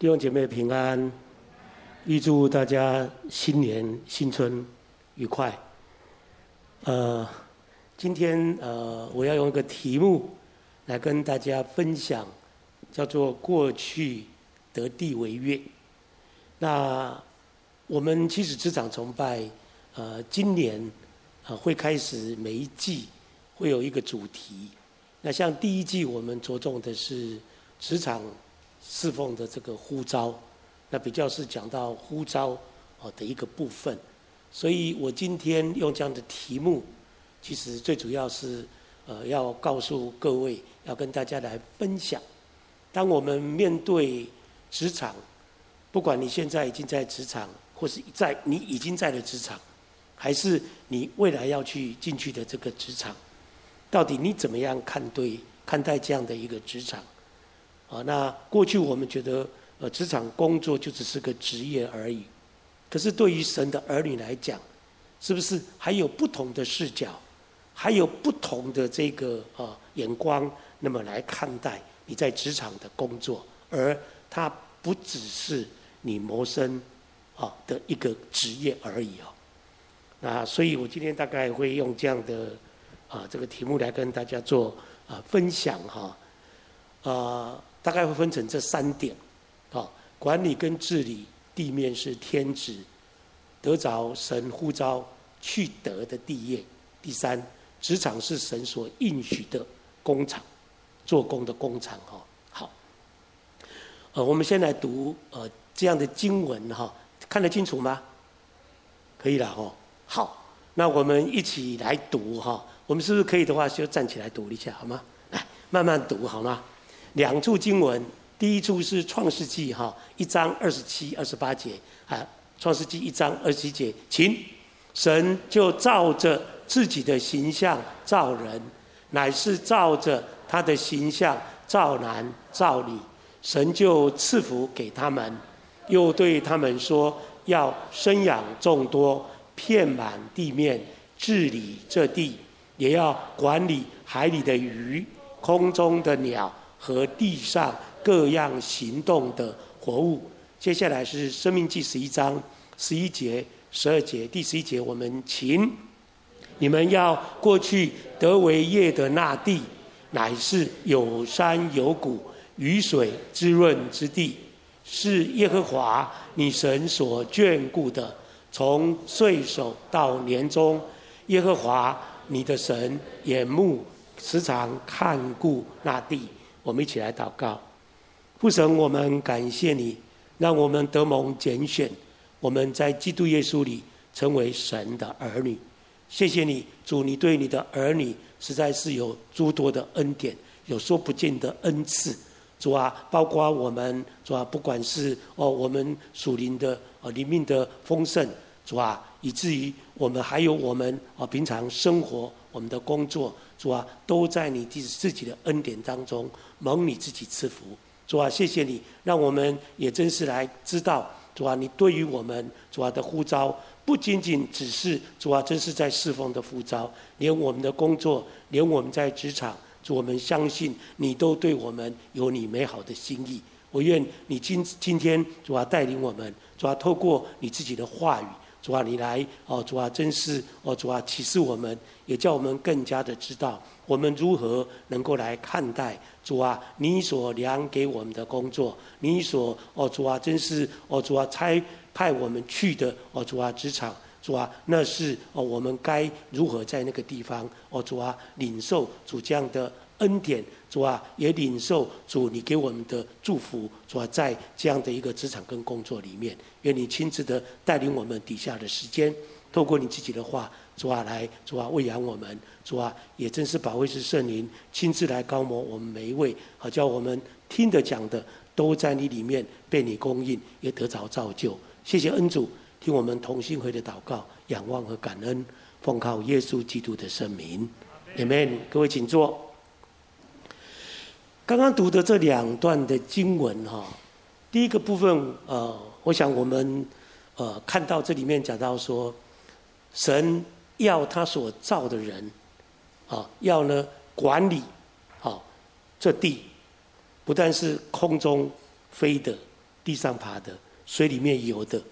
弟兄姐妹平安，预祝大家新年新春愉快。呃，今天呃，我要用一个题目来跟大家分享，叫做“过去得地为月”。那我们其实职场崇拜，呃，今年呃会开始每一季会有一个主题。那像第一季我们着重的是职场。侍奉的这个呼召，那比较是讲到呼召哦的一个部分，所以我今天用这样的题目，其实最主要是呃要告诉各位，要跟大家来分享，当我们面对职场，不管你现在已经在职场，或是在你已经在了职场，还是你未来要去进去的这个职场，到底你怎么样看对看待这样的一个职场？啊，那过去我们觉得，呃，职场工作就只是个职业而已。可是对于神的儿女来讲，是不是还有不同的视角，还有不同的这个呃眼光，那么来看待你在职场的工作，而它不只是你谋生啊的一个职业而已哦。那所以我今天大概会用这样的啊这个题目来跟大家做啊分享哈，啊。大概会分成这三点，啊，管理跟治理地面是天职，得着神呼召去得的地业。第三，职场是神所应许的工厂，做工的工厂。哈，好，呃，我们先来读呃这样的经文哈，看得清楚吗？可以了哈。好，那我们一起来读哈。我们是不是可以的话，就站起来读一下好吗？来，慢慢读好吗？两处经文，第一处是创世纪哈一章二十七、二十八节啊，创世纪一章二十七节，请神就照着自己的形象造人，乃是照着他的形象造男造女，神就赐福给他们，又对他们说，要生养众多，遍满地面，治理这地，也要管理海里的鱼，空中的鸟。和地上各样行动的活物。接下来是《生命记》十一章十一节、十二节。第十一节，我们请你们要过去得为业的那地，乃是有山有谷、雨水滋润之地，是耶和华你神所眷顾的。从岁首到年终，耶和华你的神眼目时常看顾那地。我们一起来祷告，父神，我们感谢你，让我们得蒙拣选，我们在基督耶稣里成为神的儿女。谢谢你，主，你对你的儿女实在是有诸多的恩典，有说不尽的恩赐。主啊，包括我们，主啊，不管是哦，我们属灵的哦，灵命的丰盛，主啊，以至于我们还有我们哦，平常生活，我们的工作。主啊，都在你自自己的恩典当中，蒙你自己赐福。主啊，谢谢你，让我们也真是来知道，主啊，你对于我们主啊的呼召，不仅仅只是主啊，真是在侍奉的呼召，连我们的工作，连我们在职场，我们相信你都对我们有你美好的心意。我愿你今今天主啊带领我们，主啊透过你自己的话语。主啊，你来哦！主啊，真是哦！主啊，启示我们，也叫我们更加的知道，我们如何能够来看待主啊，你所量给我们的工作，你所哦主啊，真是哦主啊，差派我们去的哦主啊，职场主啊，那是哦我们该如何在那个地方哦主啊，领受主这样的。恩典，主啊，也领受主你给我们的祝福，主啊，在这样的一个职场跟工作里面，愿你亲自的带领我们底下的时间，透过你自己的话，主啊来，主啊喂养我们，主啊也真是保卫是圣灵亲自来高摩我们每一位，好叫我们听的讲的都在你里面被你供应，也得着造就。谢谢恩主，听我们同心回的祷告、仰望和感恩，奉靠耶稣基督的圣名，Amen。各位请坐。刚刚读的这两段的经文哈，第一个部分呃，我想我们呃看到这里面讲到说，神要他所造的人啊，要呢管理啊这地，不但是空中飞的地上爬的、水里面游的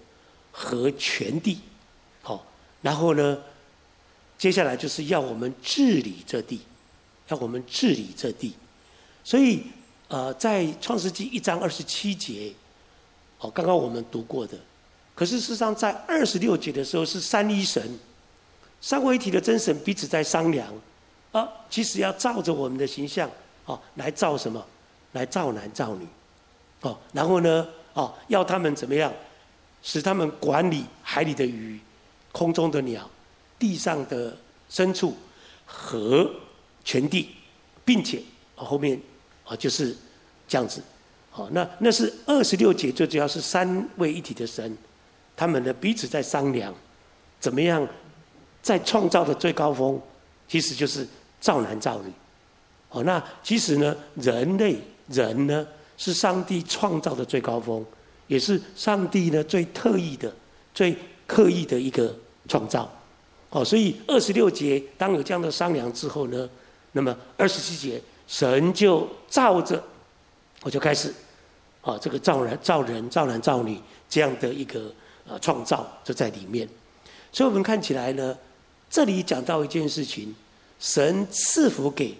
和全地。好，然后呢，接下来就是要我们治理这地，要我们治理这地。所以，呃，在创世纪一章二十七节，哦，刚刚我们读过的。可是事实上，在二十六节的时候，是三一神、三位一体的真神彼此在商量，啊，其实要照着我们的形象，哦，来造什么？来造男造女，哦，然后呢，哦，要他们怎么样？使他们管理海里的鱼、空中的鸟、地上的牲畜和全地，并且后面啊就是这样子，好，那那是二十六节，最主要是三位一体的神。他们呢彼此在商量，怎么样在创造的最高峰，其实就是造男造女。哦，那其实呢，人类人呢是上帝创造的最高峰，也是上帝呢最特意的、最刻意的一个创造。哦，所以二十六节当有这样的商量之后呢，那么二十七节神就照着，我就开始，啊，这个造人、造人、造男、造女这样的一个。呃，创造就在里面，所以我们看起来呢，这里讲到一件事情：神赐福给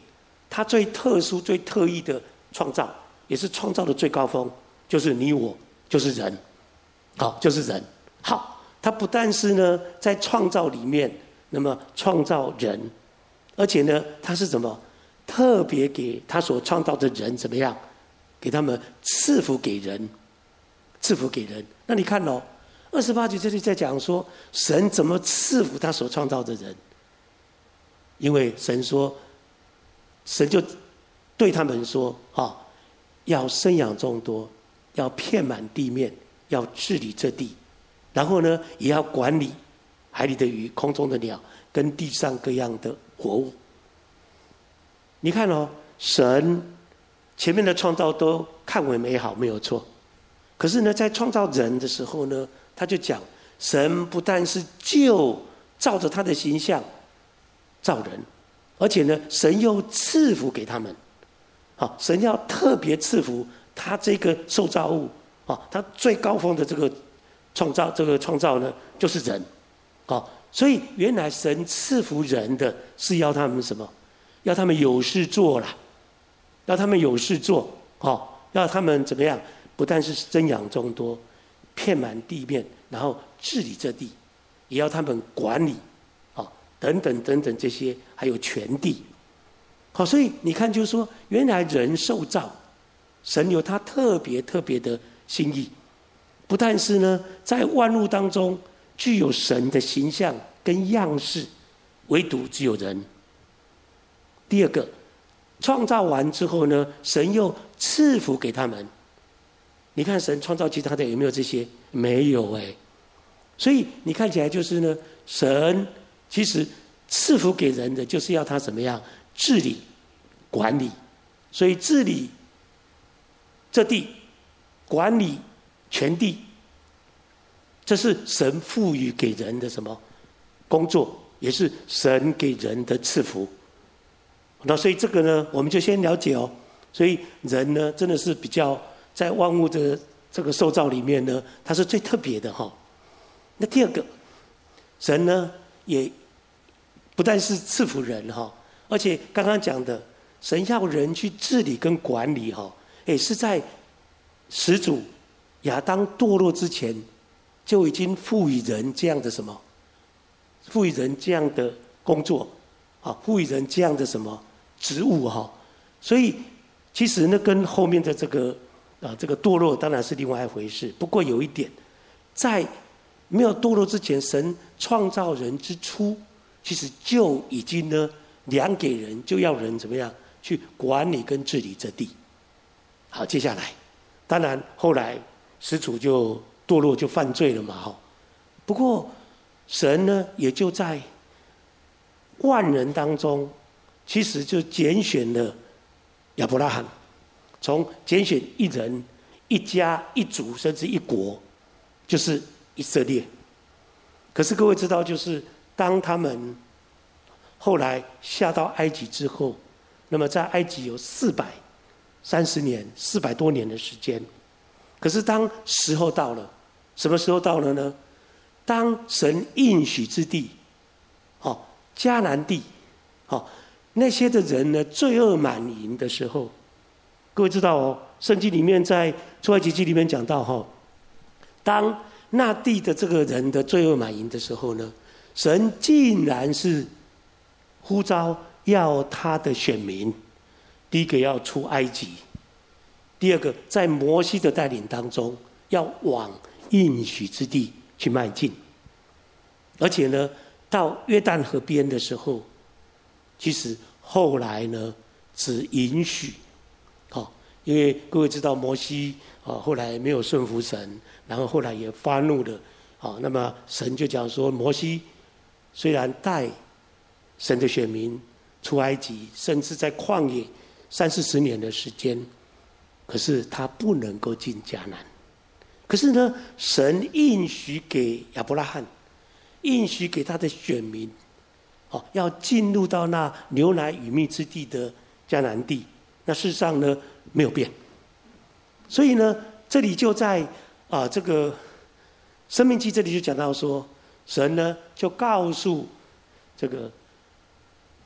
他最特殊、最特异的创造，也是创造的最高峰，就是你我，就是人，好，就是人。好，他不但是呢，在创造里面，那么创造人，而且呢，他是怎么特别给他所创造的人怎么样，给他们赐福给人，赐福给人。那你看哦。二十八节这里在讲说，神怎么赐福他所创造的人？因为神说，神就对他们说：“啊，要生养众多，要遍满地面，要治理这地，然后呢，也要管理海里的鱼、空中的鸟，跟地上各样的活物。”你看哦，神前面的创造都看为美好，没有错。可是呢，在创造人的时候呢，他就讲，神不但是就照着他的形象造人，而且呢，神又赐福给他们。好，神要特别赐福他这个受造物啊，他最高峰的这个创造，这个创造呢，就是人。好，所以原来神赐福人的是要他们什么？要他们有事做了，要他们有事做。好，要他们怎么样？不但是生养众多。遍满地面，然后治理这地，也要他们管理，啊，等等等等这些，还有全地。好，所以你看，就是说，原来人受造，神有他特别特别的心意，不但是呢，在万物当中具有神的形象跟样式，唯独只有人。第二个，创造完之后呢，神又赐福给他们。你看神创造其他的有没有这些？没有哎，所以你看起来就是呢，神其实赐福给人的就是要他怎么样治理、管理，所以治理这地、管理全地，这是神赋予给人的什么工作，也是神给人的赐福。那所以这个呢，我们就先了解哦。所以人呢，真的是比较。在万物的这个受造里面呢，它是最特别的哈。那第二个，神呢也不但是赐福人哈，而且刚刚讲的，神要人去治理跟管理哈，也是在始祖亚当堕落之前就已经赋予人这样的什么，赋予人这样的工作啊，赋予人这样的什么植物哈。所以其实呢，跟后面的这个。啊，这个堕落当然是另外一回事。不过有一点，在没有堕落之前，神创造人之初，其实就已经呢，量给人就要人怎么样去管理跟治理这地。好，接下来，当然后来始祖就堕落就犯罪了嘛，哈。不过神呢，也就在万人当中，其实就拣选了亚伯拉罕。从拣选一人、一家、一族，甚至一国，就是以色列。可是各位知道，就是当他们后来下到埃及之后，那么在埃及有四百三十年、四百多年的时间，可是当时候到了，什么时候到了呢？当神应许之地，哦，迦南地，哦，那些的人呢，罪恶满盈的时候，各位知道哦，圣经里面在出埃及记里面讲到哈、哦，当那地的这个人的罪恶满盈的时候呢，神竟然是呼召要他的选民，第一个要出埃及。第二个，在摩西的带领当中，要往应许之地去迈进。而且呢，到约旦河边的时候，其实后来呢，只允许，好，因为各位知道摩西啊，后来没有顺服神，然后后来也发怒了，好，那么神就讲说，摩西虽然带神的选民出埃及，甚至在旷野三四十年的时间。可是他不能够进迦南，可是呢，神应许给亚伯拉罕，应许给他的选民，哦，要进入到那牛奶与蜜之地的迦南地。那事实上呢，没有变。所以呢，这里就在啊这个生命记这里就讲到说，神呢就告诉这个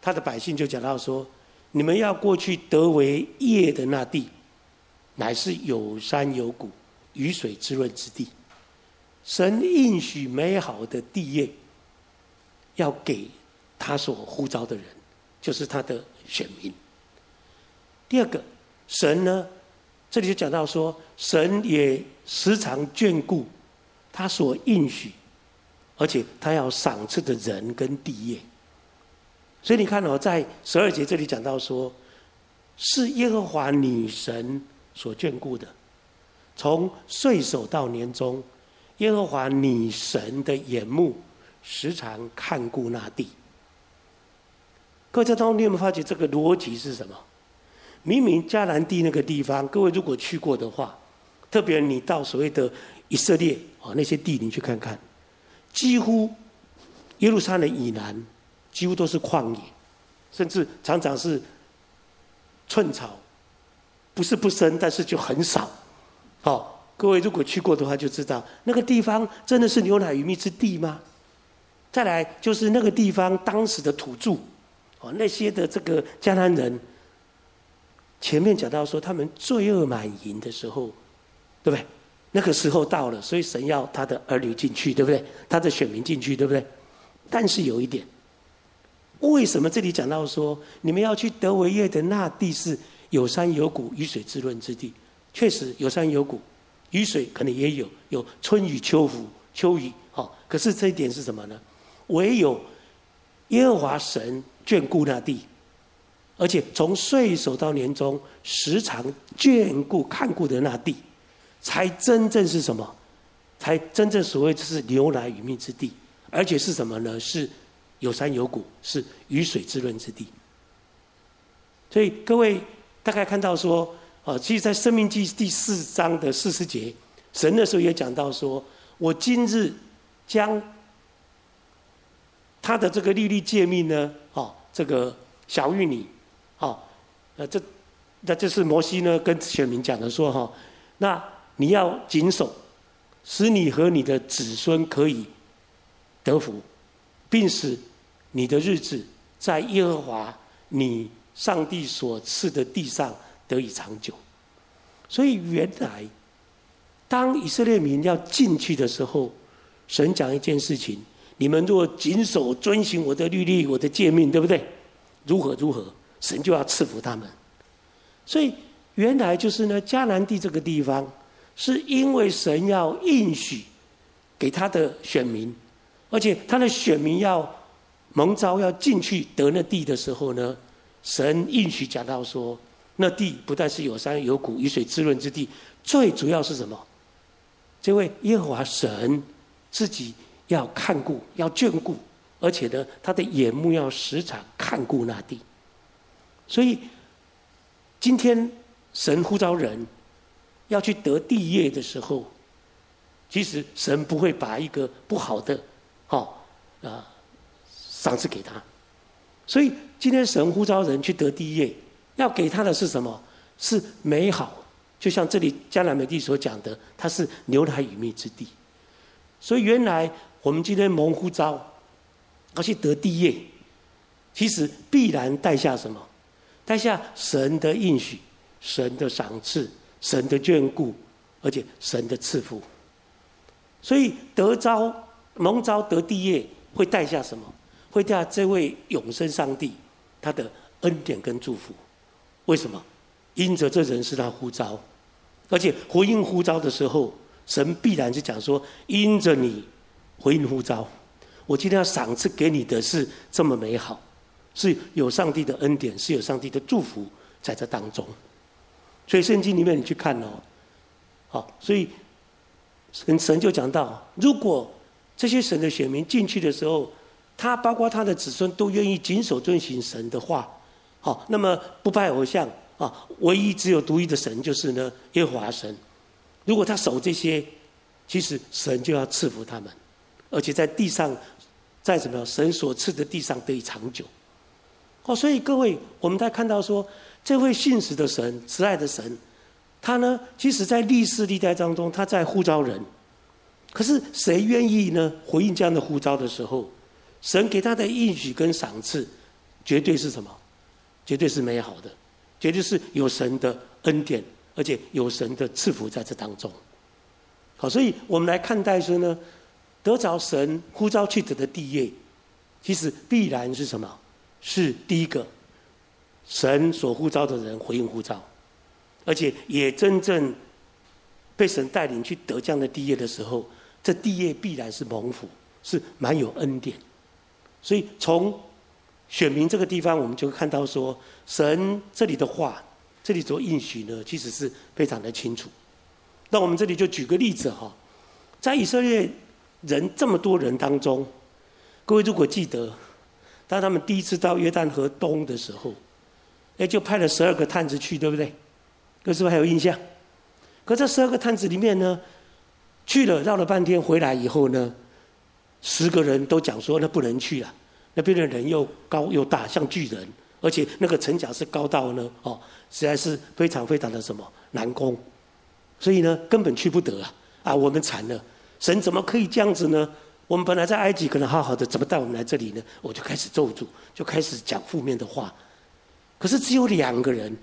他的百姓，就讲到说，你们要过去得为业的那地。乃是有山有谷、雨水滋润之地。神应许美好的地业，要给他所呼召的人，就是他的选民。第二个，神呢，这里就讲到说，神也时常眷顾他所应许，而且他要赏赐的人跟地业。所以你看哦，在十二节这里讲到说，是耶和华女神。所眷顾的，从岁首到年终，耶和华女神的眼目时常看顾那地。各位在当中，你有没有发觉这个逻辑是什么？明明迦南地那个地方，各位如果去过的话，特别你到所谓的以色列啊那些地，你去看看，几乎耶路撒冷以南几乎都是旷野，甚至常常是寸草。不是不生，但是就很少。好，各位如果去过的话，就知道那个地方真的是牛奶与蜜之地吗？再来就是那个地方当时的土著，哦，那些的这个迦南人，前面讲到说他们罪恶满盈的时候，对不对？那个时候到了，所以神要他的儿女进去，对不对？他的选民进去，对不对？但是有一点，为什么这里讲到说你们要去得为业的那地是？有山有谷，雨水滋润之地，确实有山有谷，雨水可能也有，有春雨秋雨，秋雨。好，可是这一点是什么呢？唯有耶和华神眷顾那地，而且从岁首到年终，时常眷顾看顾的那地，才真正是什么？才真正所谓就是牛奶与蜜之地，而且是什么呢？是有山有谷，是雨水滋润之地。所以各位。大概看到说，啊，其实，在《生命记》第四章的四十节，神的时候也讲到说：“我今日将他的这个利率诫命呢，这个晓諭你，啊，呃，这那就是摩西呢跟选民讲的说，哈，那你要谨守，使你和你的子孙可以得福，并使你的日子在耶和华你。”上帝所赐的地上得以长久，所以原来当以色列民要进去的时候，神讲一件事情：你们若谨守遵行我的律例、我的诫命，对不对？如何如何，神就要赐福他们。所以原来就是呢，迦南地这个地方，是因为神要应许给他的选民，而且他的选民要蒙召要进去得那地的时候呢。神应许讲到说，那地不但是有山有谷、雨水滋润之地，最主要是什么？这位耶和华神自己要看顾、要眷顾，而且呢，他的眼目要时常看顾那地。所以，今天神呼召人要去得地业的时候，其实神不会把一个不好的，好啊，赏赐给他。所以。今天神呼召人去得地业，要给他的是什么？是美好，就像这里迦南美地所讲的，它是牛奶与蜜之地。所以原来我们今天蒙呼召，要去得地业，其实必然带下什么？带下神的应许、神的赏赐、神的眷顾，而且神的赐福。所以得召蒙召得地业，会带下什么？会带下这位永生上帝他的恩典跟祝福。为什么？因着这人是他呼召，而且回应呼召的时候，神必然是讲说：因着你回应呼召，我今天要赏赐给你的是这么美好，是有上帝的恩典，是有上帝的祝福在这当中。所以圣经里面你去看哦，好，所以。神神就讲到，如果这些神的选民进去的时候，他包括他的子孙都愿意谨守遵行神的话，好，那么不拜偶像啊，唯一只有独一的神就是呢耶和华神。如果他守这些，其实神就要赐福他们，而且在地上，在什么神所赐的地上得以长久。哦，所以各位，我们在看到说，这位信实的神、慈爱的神。他呢，其实在历世历代当中，他在呼召人。可是谁愿意呢？回应这样的呼召的时候，神给他的应许跟赏赐，绝对是什么？绝对是美好的，绝对是有神的恩典，而且有神的赐福在这当中。好，所以我们来看待说呢，得着神呼召去得的地业，其实必然是什么？是第一个，神所呼召的人回应呼召。而且也真正被神带领去得这样的地业的时候，这地业必然是蒙福，是蛮有恩典。所以从选民这个地方，我们就看到说，神这里的话，这里所应许呢，其实是非常的清楚。那我们这里就举个例子哈，在以色列人这么多人当中，各位如果记得，当他们第一次到约旦河东的时候，哎，就派了十二个探子去，对不对？各位是不是还有印象？可这十二个探子里面呢，去了绕了半天回来以后呢，十个人都讲说那不能去了，那边的人又高又大，像巨人，而且那个城墙是高到呢，哦，实在是非常非常的什么难攻，所以呢根本去不得啊！啊，我们惨了，神怎么可以这样子呢？我们本来在埃及可能好好的，怎么带我们来这里呢？我就开始咒诅，就开始讲负面的话。可是只有两个人。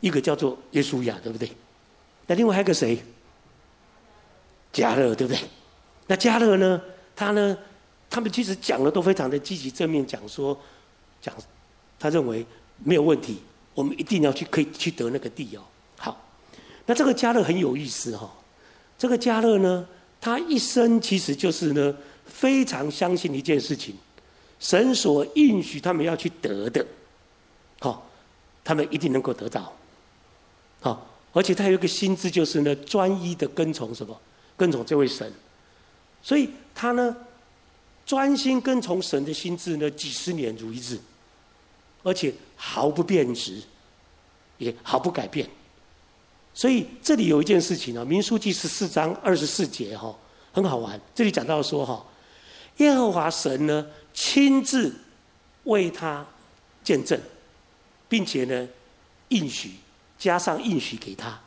一个叫做耶稣亚，对不对？那另外还有个谁？加勒，对不对？那加勒呢？他呢？他们其实讲的都非常的积极正面，讲说，讲他认为没有问题，我们一定要去，可以去得那个地哦。好，那这个加勒很有意思哈、哦。这个加勒呢，他一生其实就是呢，非常相信一件事情：神所应许他们要去得的，好，他们一定能够得到。好，而且他有一个心智，就是呢，专一的跟从什么？跟从这位神。所以他呢，专心跟从神的心志呢，几十年如一日，而且毫不变质，也毫不改变。所以这里有一件事情啊，《民数记》十四章二十四节哈，很好玩。这里讲到说哈，耶和华神呢，亲自为他见证，并且呢，应许。加上应许给他，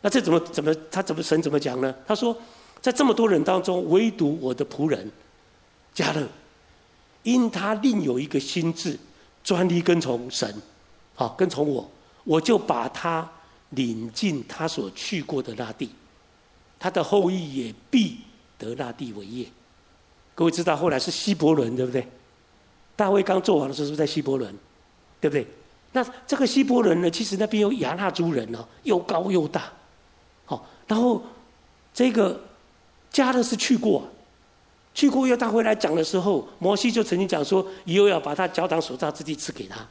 那这怎么怎么他怎么神怎么讲呢？他说，在这么多人当中，唯独我的仆人加勒，因他另有一个心志，专一跟从神，好跟从我，我就把他领进他所去过的那地，他的后裔也必得那地为业。各位知道后来是希伯伦对不对？大卫刚做完的时候是不是在希伯伦？对不对？那这个希伯伦呢？其实那边有亚衲族人哦，又高又大，好，然后这个加勒是去过，去过约旦回来讲的时候，摩西就曾经讲说，以后要把他脚掌所扎之地赐给他。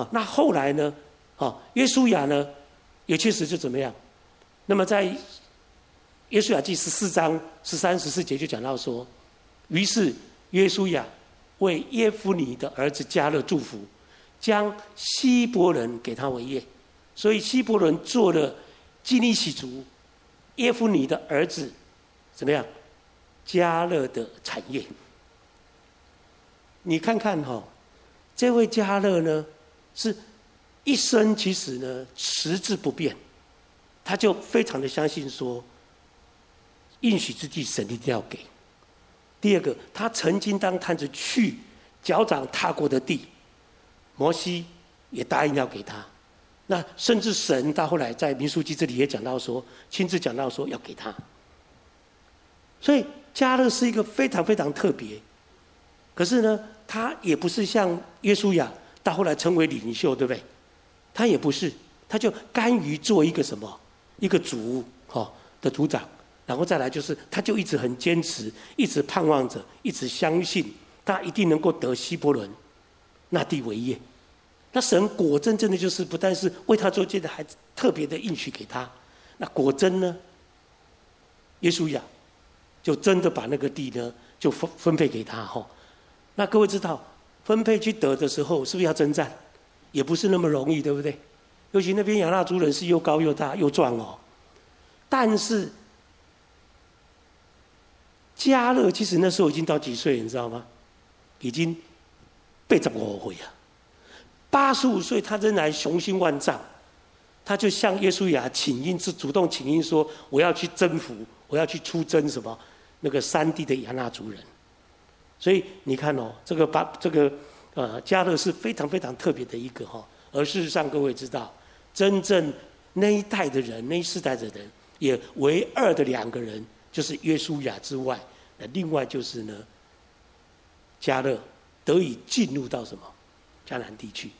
啊，那后来呢？啊，约书亚呢，也确实就怎么样？那么在约书亚记十四章十三十四节就讲到说，于是约书亚为耶夫尼的儿子加勒祝福。将希伯伦给他为业，所以希伯伦做了基尼洗族耶夫尼的儿子，怎么样？加勒的产业。你看看哈、哦，这位加勒呢，是一生其实呢，实质不变，他就非常的相信说，应许之地神一定要给。第二个，他曾经当探子去脚掌踏过的地，摩西也答应要给他。那甚至神到后来在民数记这里也讲到说，亲自讲到说要给他。所以加勒是一个非常非常特别，可是呢，他也不是像约书亚到后来成为领袖，对不对？他也不是，他就甘于做一个什么，一个族哈的族长，然后再来就是，他就一直很坚持，一直盼望着，一直相信他一定能够得希伯伦那地为业。那神果真真的就是不但是为他做这个，还特别的应许给他。那果真呢？耶稣亚就真的把那个地呢，就分分配给他哈。那各位知道，分配去得的时候，是不是要征战？也不是那么容易，对不对？尤其那边亚纳族人是又高又大又壮哦。但是加勒其实那时候已经到几岁，你知道吗？已经八十五岁啊。八十五岁，他仍然雄心万丈，他就向耶稣亚请缨，是主动请缨说：“我要去征服，我要去出征什么那个山地的亚纳族人。”所以你看哦，这个巴这个呃加勒是非常非常特别的一个哈。而事实上，各位知道，真正那一代的人，那一世代的人，也唯二的两个人，就是约书亚之外，那另外就是呢，加勒得以进入到什么？迦南地区，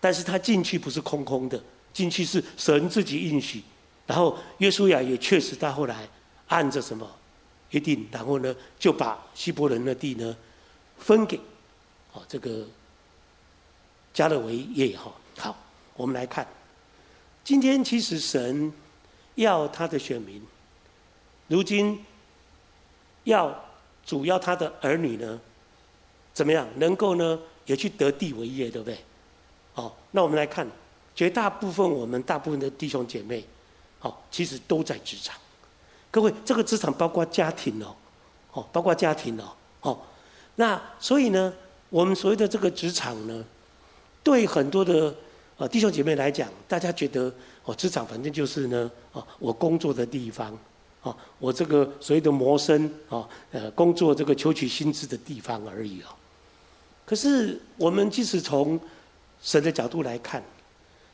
但是他进去不是空空的，进去是神自己应许，然后约书亚也确实到后来按着什么约定，然后呢就把希伯伦的地呢分给这个加勒为业哈。好，我们来看，今天其实神要他的选民，如今要主要他的儿女呢，怎么样能够呢？也去得地为业，对不对？好，那我们来看，绝大部分我们大部分的弟兄姐妹，好，其实都在职场。各位，这个职场包括家庭哦，哦，包括家庭哦，哦，那所以呢，我们所谓的这个职场呢，对很多的呃弟兄姐妹来讲，大家觉得哦，职场反正就是呢，哦，我工作的地方，哦，我这个所谓的谋生，哦，呃，工作这个求取薪资的地方而已哦。可是，我们即使从神的角度来看，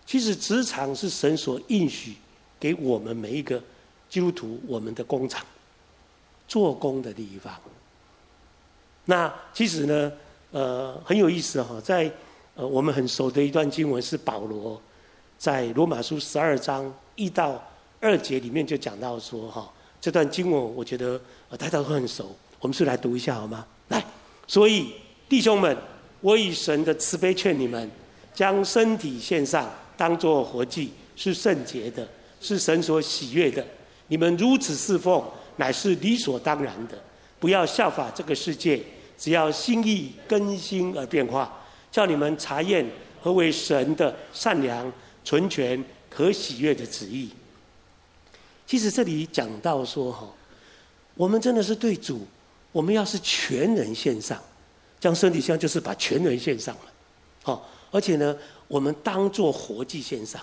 其实职场是神所应许给我们每一个基督徒我们的工厂，做工的地方。那其实呢，呃，很有意思哈，在呃我们很熟的一段经文是保罗在罗马书十二章一到二节里面就讲到说哈，这段经文我觉得大家都很熟，我们是来读一下好吗？来，所以。弟兄们，我以神的慈悲劝你们，将身体献上，当作活祭，是圣洁的，是神所喜悦的。你们如此侍奉，乃是理所当然的。不要效法这个世界，只要心意更新而变化，叫你们查验何为神的善良、纯全、可喜悦的旨意。其实这里讲到说，哈，我们真的是对主，我们要是全人献上。将身体献上，就是把全人献上了，好，而且呢，我们当做活祭献上。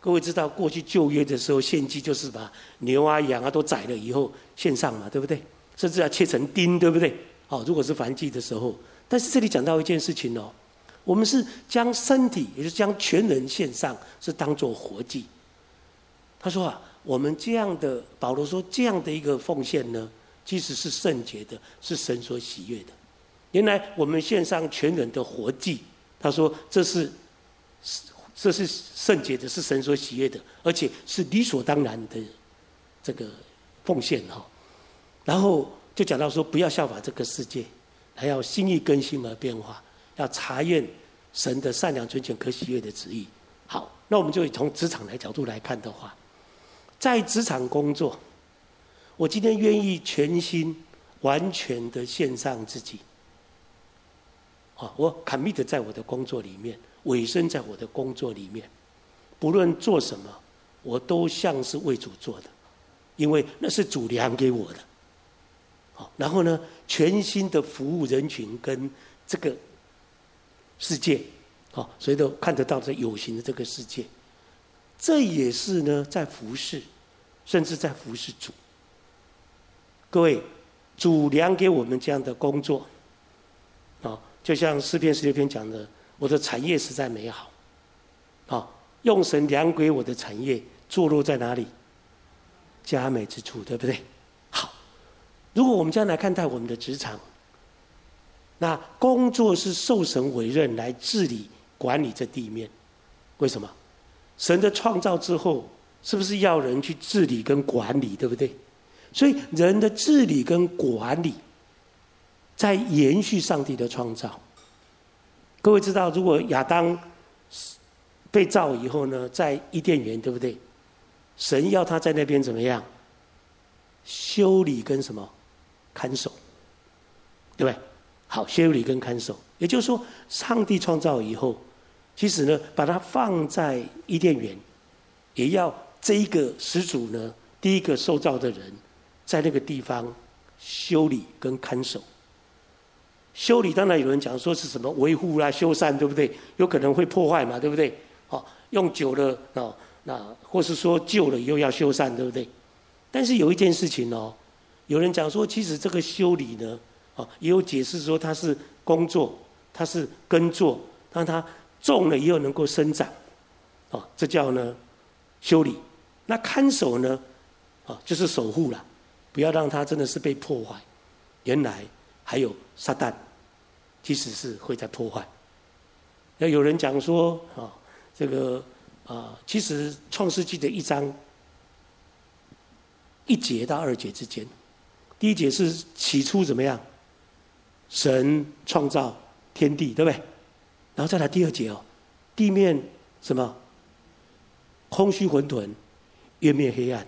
各位知道，过去旧约的时候献祭就是把牛啊、羊啊都宰了以后献上嘛，对不对？甚至要切成丁，对不对？好，如果是燔祭的时候，但是这里讲到一件事情哦，我们是将身体，也就是将全人献上，是当做活祭。他说啊，我们这样的，保罗说这样的一个奉献呢，其实是圣洁的，是神所喜悦的。原来我们献上全人的活祭，他说这是，这是圣洁的，是神所喜悦的，而且是理所当然的这个奉献哈。然后就讲到说，不要效法这个世界，还要心意更新而变化，要查验神的善良、纯全、可喜悦的旨意。好，那我们就从职场来角度来看的话，在职场工作，我今天愿意全心完全的献上自己。啊，我 commit 在我的工作里面，委身在我的工作里面，不论做什么，我都像是为主做的，因为那是主量给我的。好，然后呢，全新的服务人群跟这个世界，好，所以都看得到这有形的这个世界。这也是呢，在服侍，甚至在服侍主。各位，主量给我们这样的工作，啊，就像诗篇十六篇讲的，我的产业实在美好，啊，用神量给我的产业，坐落在哪里？佳美之处，对不对？如果我们将来看待我们的职场，那工作是受神委任来治理管理这地面，为什么？神的创造之后，是不是要人去治理跟管理，对不对？所以人的治理跟管理，在延续上帝的创造。各位知道，如果亚当被造以后呢，在伊甸园，对不对？神要他在那边怎么样？修理跟什么？看守，对不对？好，修理跟看守，也就是说，上帝创造以后。其实呢，把它放在伊甸园，也要这一个始祖呢，第一个受造的人，在那个地方修理跟看守。修理当然有人讲说是什么维护啦、修缮，对不对？有可能会破坏嘛，对不对？哦，用久了哦，那或是说旧了又要修缮，对不对？但是有一件事情哦，有人讲说，其实这个修理呢，啊，也有解释说它是工作，它是耕作，让它。种了以后能够生长，啊，这叫呢修理。那看守呢，啊，就是守护了，不要让它真的是被破坏。原来还有撒旦，其实是会在破坏。那有人讲说啊，这个啊，其实创世纪的一章一节到二节之间，第一节是起初怎么样？神创造天地，对不对？然后再来第二节哦，地面什么？空虚混沌，渊面黑暗，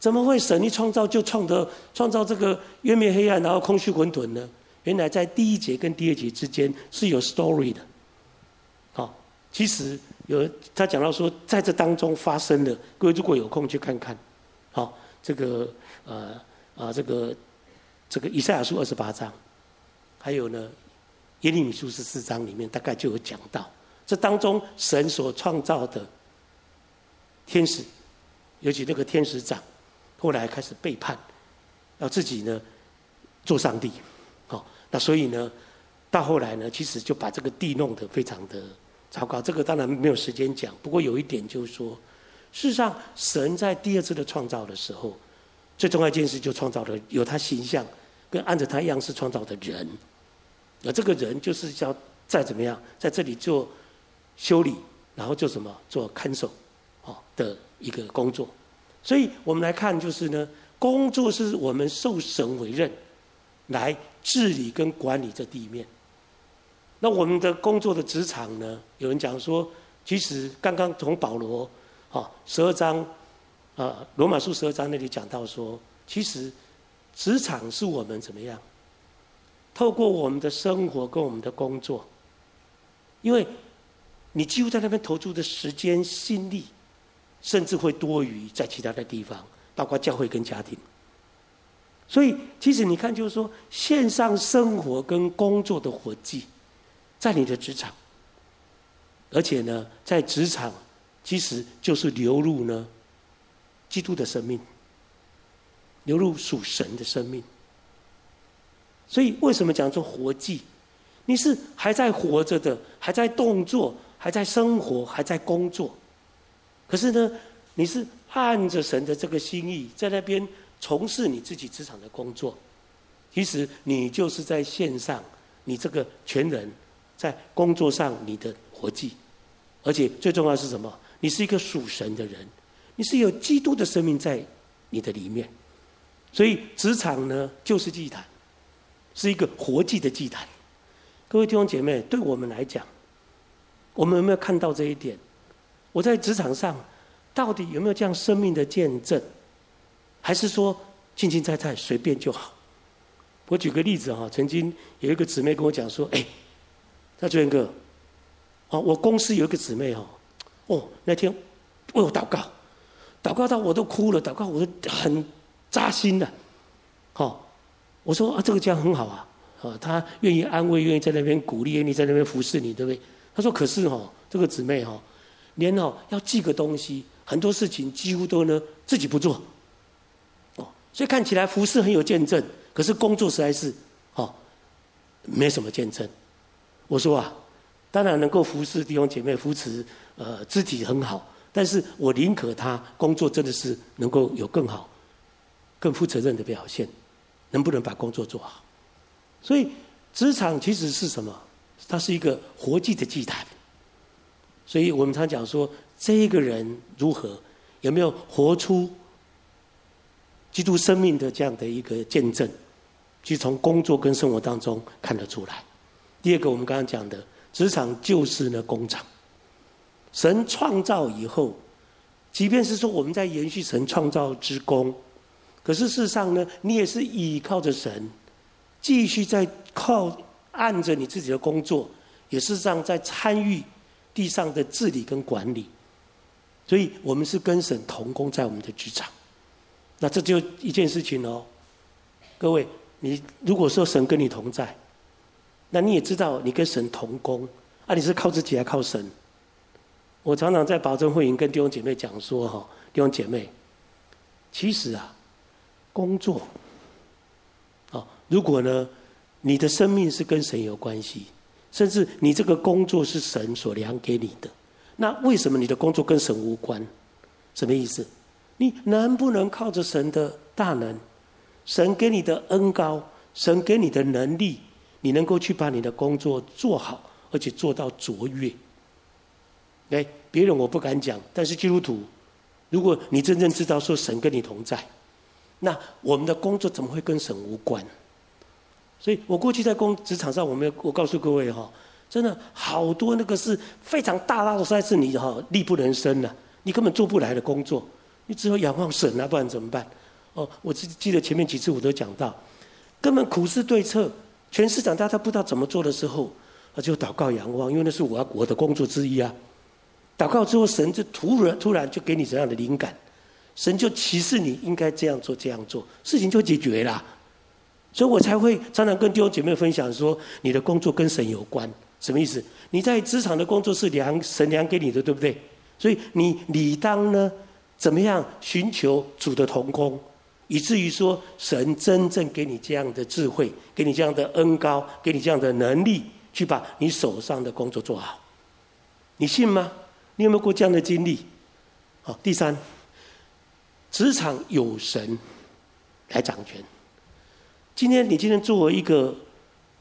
怎么会神一创造就创的创造这个渊面黑暗，然后空虚混沌呢？原来在第一节跟第二节之间是有 story 的。好，其实有他讲到说，在这当中发生的，各位如果有空去看看，好，这个呃啊这个这个以赛亚书二十八章，还有呢。耶利米书十四章里面大概就有讲到，这当中神所创造的天使，尤其那个天使长，后来开始背叛，要自己呢做上帝，好，那所以呢，到后来呢，其实就把这个地弄得非常的糟糕。这个当然没有时间讲，不过有一点就是说，事实上神在第二次的创造的时候，最重要一件事就创造了有他形象跟按着他样式创造的人。而这个人就是要再怎么样，在这里做修理，然后做什么？做看守，哦的一个工作。所以我们来看，就是呢，工作是我们受神委任来治理跟管理这地面。那我们的工作的职场呢？有人讲说，其实刚刚从保罗啊十二章啊罗马书十二章那里讲到说，其实职场是我们怎么样？透过我们的生活跟我们的工作，因为你几乎在那边投注的时间、心力，甚至会多于在其他的地方，包括教会跟家庭。所以，其实你看，就是说，线上生活跟工作的活计，在你的职场，而且呢，在职场，其实就是流入呢，基督的生命，流入属神的生命。所以，为什么讲做活祭？你是还在活着的，还在动作，还在生活，还在工作。可是呢，你是按着神的这个心意，在那边从事你自己职场的工作。其实你就是在线上，你这个全人在工作上你的活祭，而且最重要是什么？你是一个属神的人，你是有基督的生命在你的里面。所以，职场呢，就是祭坛。是一个活祭的祭坛，各位弟兄姐妹，对我们来讲，我们有没有看到这一点？我在职场上到底有没有这样生命的见证？还是说轻轻菜菜随便就好？我举个例子哈，曾经有一个姊妹跟我讲说：“哎，那志远哥，哦，我公司有一个姊妹哈，哦，那天为我祷告，祷告到我都哭了，祷告我都很扎心的，好。”我说啊，这个这样很好啊，啊，他愿意安慰，愿意在那边鼓励，愿意在那边服侍你，对不对？他说：“可是哈，这个姊妹哈，连哦要寄个东西很多事情几乎都呢自己不做，哦，所以看起来服侍很有见证，可是工作实在是哦没什么见证。我说啊，当然能够服侍弟兄姐妹扶持，呃，肢体很好，但是我宁可他工作真的是能够有更好、更负责任的表现，能不能把工作做好？所以职场其实是什么？它是一个活祭的祭坛。所以我们常讲说，这个人如何有没有活出基督生命的这样的一个见证，去从工作跟生活当中看得出来。第二个，我们刚刚讲的，职场就是呢工厂。神创造以后，即便是说我们在延续神创造之功，可是事实上呢，你也是依靠着神，继续在靠按着你自己的工作，也事实上在参与。地上的治理跟管理，所以我们是跟神同工在我们的职场。那这就一件事情哦，各位，你如果说神跟你同在，那你也知道你跟神同工啊，你是靠自己还靠神？我常常在保证会营跟弟兄姐妹讲说哈，弟兄姐妹，其实啊，工作，啊，如果呢，你的生命是跟神有关系。甚至你这个工作是神所量给你的，那为什么你的工作跟神无关？什么意思？你能不能靠着神的大能，神给你的恩高，神给你的能力，你能够去把你的工作做好，而且做到卓越？哎，别人我不敢讲，但是基督徒，如果你真正知道说神跟你同在，那我们的工作怎么会跟神无关？所以我过去在工职场上，我们我告诉各位哈，真的好多那个是非常大大的，赛事你哈力不能生的，你根本做不来的工作，你只有仰望神啊，不然怎么办？哦，我记记得前面几次我都讲到，根本苦思对策，全市场大家不知道怎么做的时候，啊就祷告仰望，因为那是我要我的工作之一啊。祷告之后，神就突然突然就给你怎样的灵感，神就启示你应该这样做这样做，事情就解决了。所以我才会常常跟弟兄姐妹分享说，你的工作跟神有关，什么意思？你在职场的工作是量神量给你的，对不对？所以你理当呢，怎么样寻求主的同工，以至于说神真正给你这样的智慧，给你这样的恩高，给你这样的能力，去把你手上的工作做好。你信吗？你有没有过这样的经历？好，第三，职场有神来掌权。今天你今天作为一个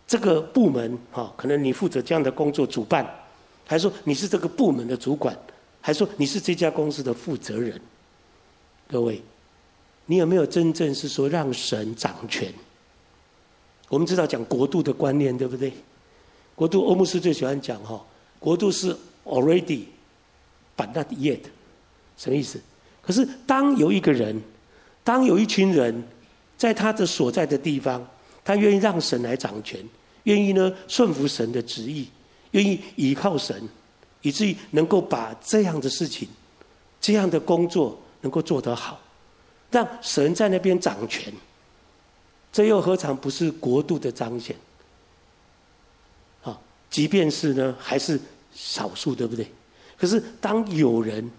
这个部门哈，可能你负责这样的工作主办，还说你是这个部门的主管，还说你是这家公司的负责人。各位，你有没有真正是说让神掌权？我们知道讲国度的观念，对不对？国度，欧姆斯最喜欢讲哈，国度是 already but not yet，什么意思？可是当有一个人，当有一群人。在他的所在的地方，他愿意让神来掌权，愿意呢顺服神的旨意，愿意依靠神，以至于能够把这样的事情、这样的工作能够做得好，让神在那边掌权，这又何尝不是国度的彰显？啊，即便是呢，还是少数，对不对？可是当有人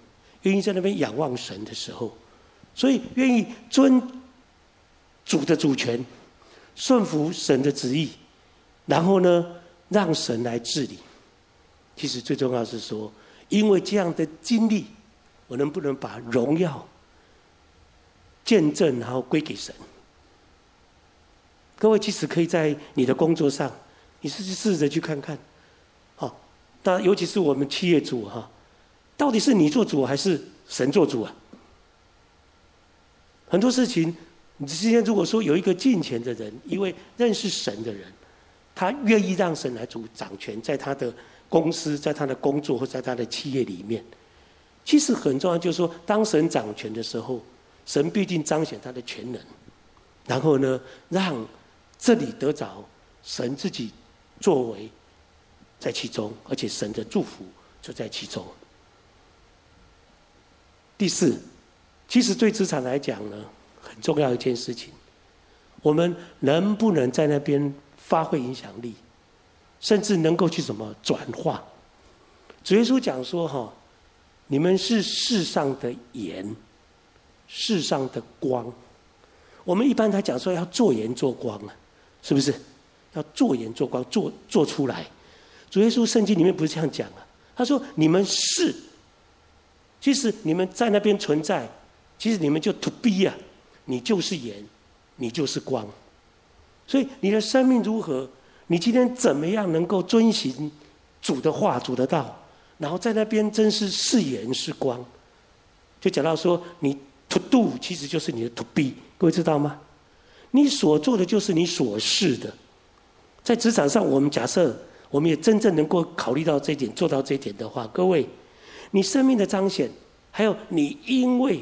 愿意在那边仰望神的时候，所以愿意尊。主的主权，顺服神的旨意，然后呢，让神来治理。其实最重要是说，因为这样的经历，我能不能把荣耀、见证，然后归给神？各位，其实可以在你的工作上，你试试试着去看看。好，那尤其是我们企业主哈，到底是你做主还是神做主啊？很多事情。你今天如果说有一个敬虔的人，一位认识神的人，他愿意让神来主掌权，在他的公司、在他的工作或在他的企业里面，其实很重要，就是说，当神掌权的时候，神必定彰显他的全能，然后呢，让这里得着神自己作为在其中，而且神的祝福就在其中。第四，其实对职场来讲呢。很重要一件事情，我们能不能在那边发挥影响力，甚至能够去什么转化？主耶稣讲说：“哈，你们是世上的盐，世上的光。我们一般来讲说要做盐做光啊，是不是？要做盐做光，做做出来。主耶稣圣经里面不是这样讲啊？他说：“你们是，其实你们在那边存在，其实你们就 to be 啊，你就是盐，你就是光。所以你的生命如何？你今天怎么样能够遵循主的话、主的道？然后在那边真是是盐是光，就讲到说，你 to do 其实就是你的 to be。各位知道吗？你所做的就是你所是的。在职场上，我们假设。我们也真正能够考虑到这一点，做到这一点的话，各位，你生命的彰显，还有你因为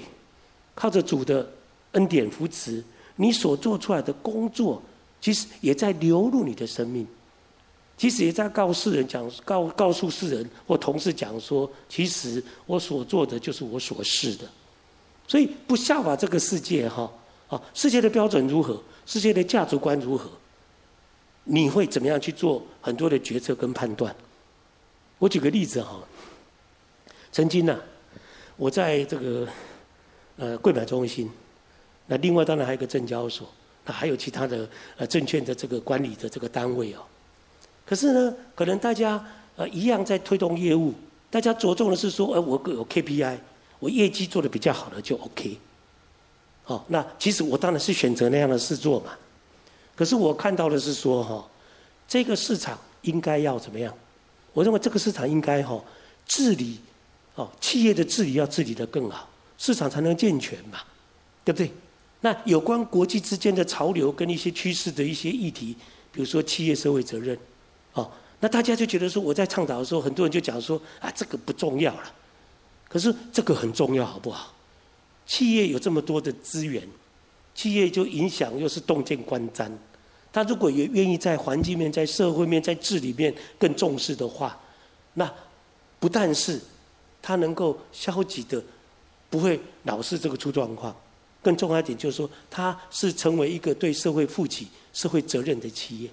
靠着主的恩典扶持，你所做出来的工作，其实也在流入你的生命，其实也在告世人讲，告告诉世人或同事讲说，其实我所做的就是我所是的，所以不效法这个世界哈，啊，世界的标准如何，世界的价值观如何？你会怎么样去做很多的决策跟判断？我举个例子哈，曾经呢、我在这个呃柜买中心，那另外当然还有一个证交所，那还有其他的呃证券的这个管理的这个单位哦。可是呢，可能大家呃一样在推动业务，大家着重的是说，呃我有 KPI，我业绩做的比较好的就 OK。好，那其实我当然是选择那样的事做嘛。可是我看到的是说，哈，这个市场应该要怎么样？我认为这个市场应该哈治理，哦，企业的治理要治理得更好，市场才能健全嘛，对不对？那有关国际之间的潮流跟一些趋势的一些议题，比如说企业社会责任，哦，那大家就觉得说我在倡导的时候，很多人就讲说啊，这个不重要了。可是这个很重要，好不好？企业有这么多的资源，企业就影响又是洞见观瞻。他如果也愿意在环境面、在社会面、在治理面更重视的话，那不但是他能够消极的不会老是这个出状况，更重要一点就是说，他是成为一个对社会负起社会责任的企业。